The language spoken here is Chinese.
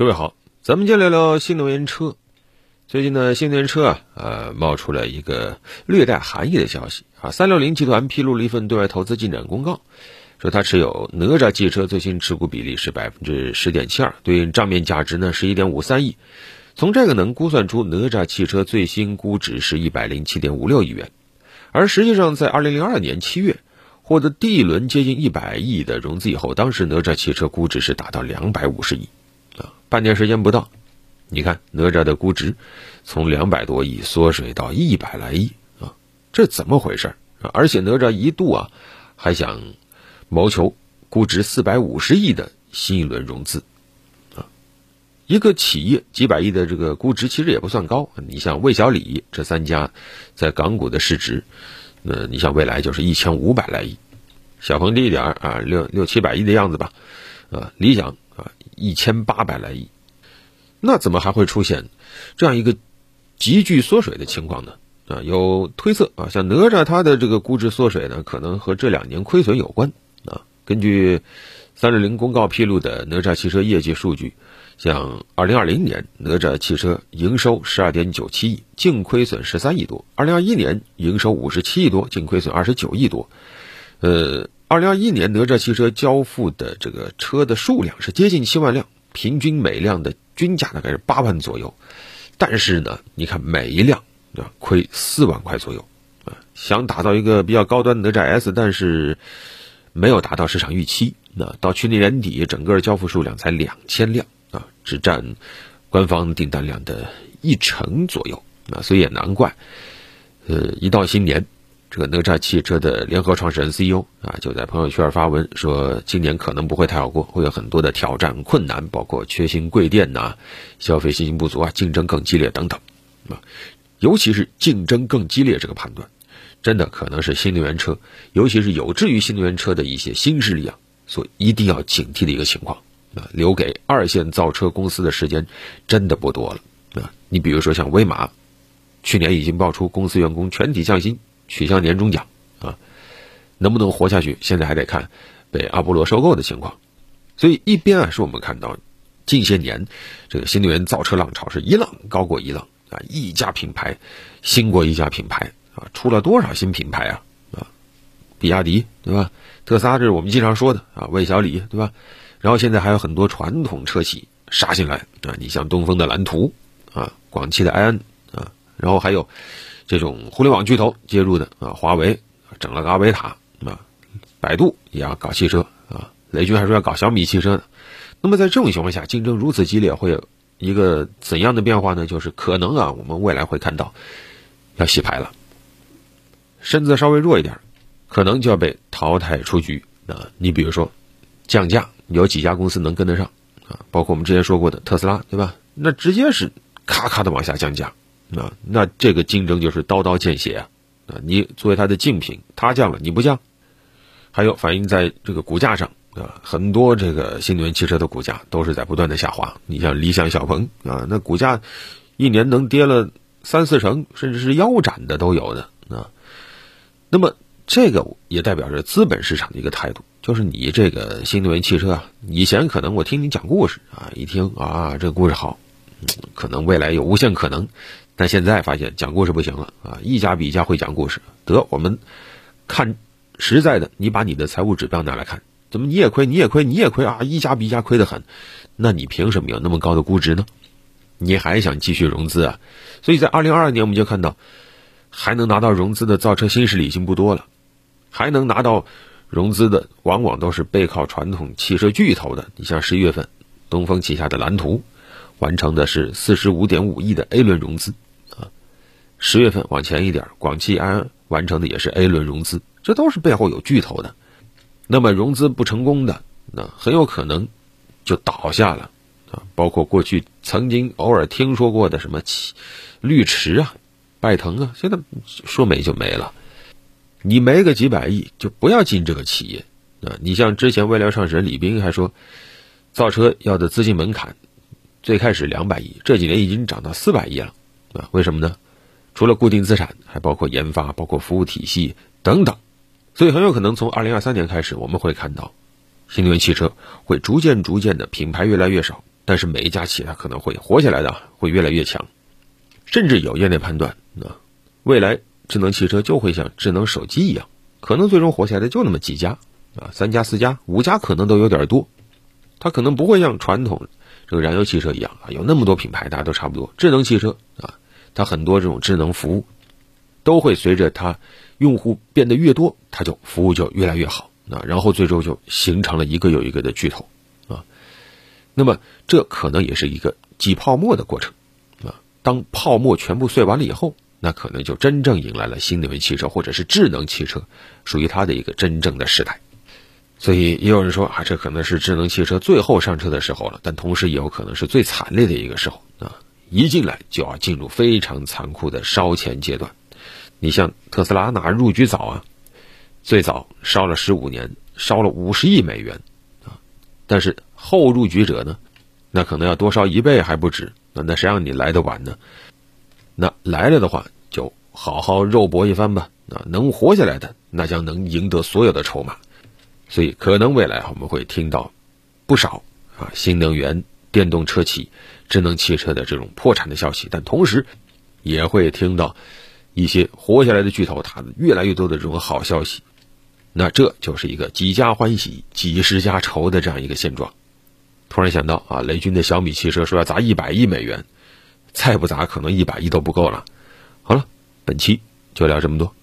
各位好，咱们今天聊聊新能源车。最近呢，新能源车啊，呃，冒出了一个略带含义的消息啊。三六零集团披露了一份对外投资进展公告，说它持有哪吒汽车最新持股比例是百分之十点七二，对应账面价值呢是一点五三亿。从这个能估算出，哪吒汽车最新估值是一百零七点五六亿元。而实际上，在二零零二年七月获得第一轮接近一百亿的融资以后，当时哪吒汽车估值是达到两百五十亿。半年时间不到，你看哪吒的估值从两百多亿缩水到一百来亿啊，这怎么回事啊？而且哪吒一度啊还想谋求估值四百五十亿的新一轮融资啊。一个企业几百亿的这个估值其实也不算高，你像魏小李这三家在港股的市值，那你像未来就是一千五百来亿，小鹏低一点啊六六七百亿的样子吧，啊理想。一千八百来亿，那怎么还会出现这样一个急剧缩水的情况呢？啊，有推测啊，像哪吒它的这个估值缩水呢，可能和这两年亏损有关啊。根据三六零公告披露的哪吒汽车业绩数据，像二零二零年哪吒汽车营收十二点九七亿，净亏损十三亿多；二零二一年营收五十七亿多，净亏损二十九亿多。呃。二零二一年，哪吒汽车交付的这个车的数量是接近七万辆，平均每辆的均价大概是八万左右。但是呢，你看每一辆啊亏四万块左右啊。想打造一个比较高端的哪吒 S，但是没有达到市场预期。那到去年年底，整个交付数量才两千辆啊，只占官方订单量的一成左右啊。所以也难怪，呃，一到新年。这个哪吒汽车的联合创始人 CEO 啊，就在朋友圈发文说，今年可能不会太好过，会有很多的挑战困难，包括缺芯贵电呐，消费信心不足啊，竞争更激烈等等，啊，尤其是竞争更激烈这个判断，真的可能是新能源车，尤其是有志于新能源车的一些新势力啊，所一定要警惕的一个情况啊，留给二线造车公司的时间真的不多了啊，你比如说像威马，去年已经爆出公司员工全体降薪。取消年终奖啊，能不能活下去？现在还得看被阿波罗收购的情况。所以一边啊，是我们看到近些年这个新能源造车浪潮是一浪高过一浪啊，一家品牌新过一家品牌啊，出了多少新品牌啊啊，比亚迪对吧？特斯拉这是我们经常说的啊，魏小李对吧？然后现在还有很多传统车企杀进来啊，你像东风的蓝图啊，广汽的埃安啊，然后还有。这种互联网巨头介入的啊，华为整了个阿维塔啊，百度也要搞汽车啊，雷军还说要搞小米汽车呢。那么在这种情况下，竞争如此激烈，会有一个怎样的变化呢？就是可能啊，我们未来会看到要洗牌了，身子稍微弱一点，可能就要被淘汰出局啊。你比如说降价，有几家公司能跟得上啊？包括我们之前说过的特斯拉，对吧？那直接是咔咔的往下降价。那那这个竞争就是刀刀见血啊！啊，你作为它的竞品，它降了你不降，还有反映在这个股价上啊，很多这个新能源汽车的股价都是在不断的下滑。你像理想、小鹏啊，那股价一年能跌了三四成，甚至是腰斩的都有的啊。那么这个也代表着资本市场的一个态度，就是你这个新能源汽车啊，以前可能我听你讲故事啊，一听啊这个故事好，可能未来有无限可能。但现在发现讲故事不行了啊！一家比一家会讲故事。得，我们看实在的，你把你的财务指标拿来看，怎么你也亏，你也亏，你也亏啊！一家比一家亏得很，那你凭什么有那么高的估值呢？你还想继续融资啊？所以在二零二二年，我们就看到还能拿到融资的造车新势力已经不多了，还能拿到融资的往往都是背靠传统汽车巨头的。你像十一月份，东风旗下的蓝图完成的是四十五点五亿的 A 轮融资。十月份往前一点，广汽埃安完成的也是 A 轮融资，这都是背后有巨头的。那么融资不成功的，那很有可能就倒下了啊。包括过去曾经偶尔听说过的什么绿驰啊、拜腾啊，现在说没就没了。你没个几百亿，就不要进这个企业啊。你像之前未来创始人李斌还说，造车要的资金门槛最开始两百亿，这几年已经涨到四百亿了啊？为什么呢？除了固定资产，还包括研发、包括服务体系等等，所以很有可能从二零二三年开始，我们会看到新能源汽车会逐渐逐渐的品牌越来越少，但是每一家企业它可能会活下来的会越来越强，甚至有业内判断，那未来智能汽车就会像智能手机一样，可能最终活下来的就那么几家啊，三家、四家、五家可能都有点多，它可能不会像传统这个燃油汽车一样啊，有那么多品牌，大家都差不多。智能汽车啊，它很多这种智能服务都会随着它用户变得越多，它就服务就越来越好。啊，然后最终就形成了一个又一个的巨头，啊，那么这可能也是一个挤泡沫的过程，啊，当泡沫全部碎完了以后，那可能就真正迎来了新能源汽车或者是智能汽车属于它的一个真正的时代。所以也有人说啊，这可能是智能汽车最后上车的时候了，但同时也有可能是最惨烈的一个时候啊，一进来就要进入非常残酷的烧钱阶段。你像特斯拉，哪入局早啊？最早烧了十五年，烧了五十亿美元，啊，但是后入局者呢，那可能要多烧一倍还不止，那那谁让你来的晚呢？那来了的话，就好好肉搏一番吧，啊，能活下来的，那将能赢得所有的筹码，所以可能未来我们会听到不少啊新能源电动车企、智能汽车的这种破产的消息，但同时也会听到一些活下来的巨头，它越来越多的这种好消息。那这就是一个几家欢喜几十家愁的这样一个现状。突然想到啊，雷军的小米汽车说要砸一百亿美元，再不砸可能一百亿都不够了。好了，本期就聊这么多。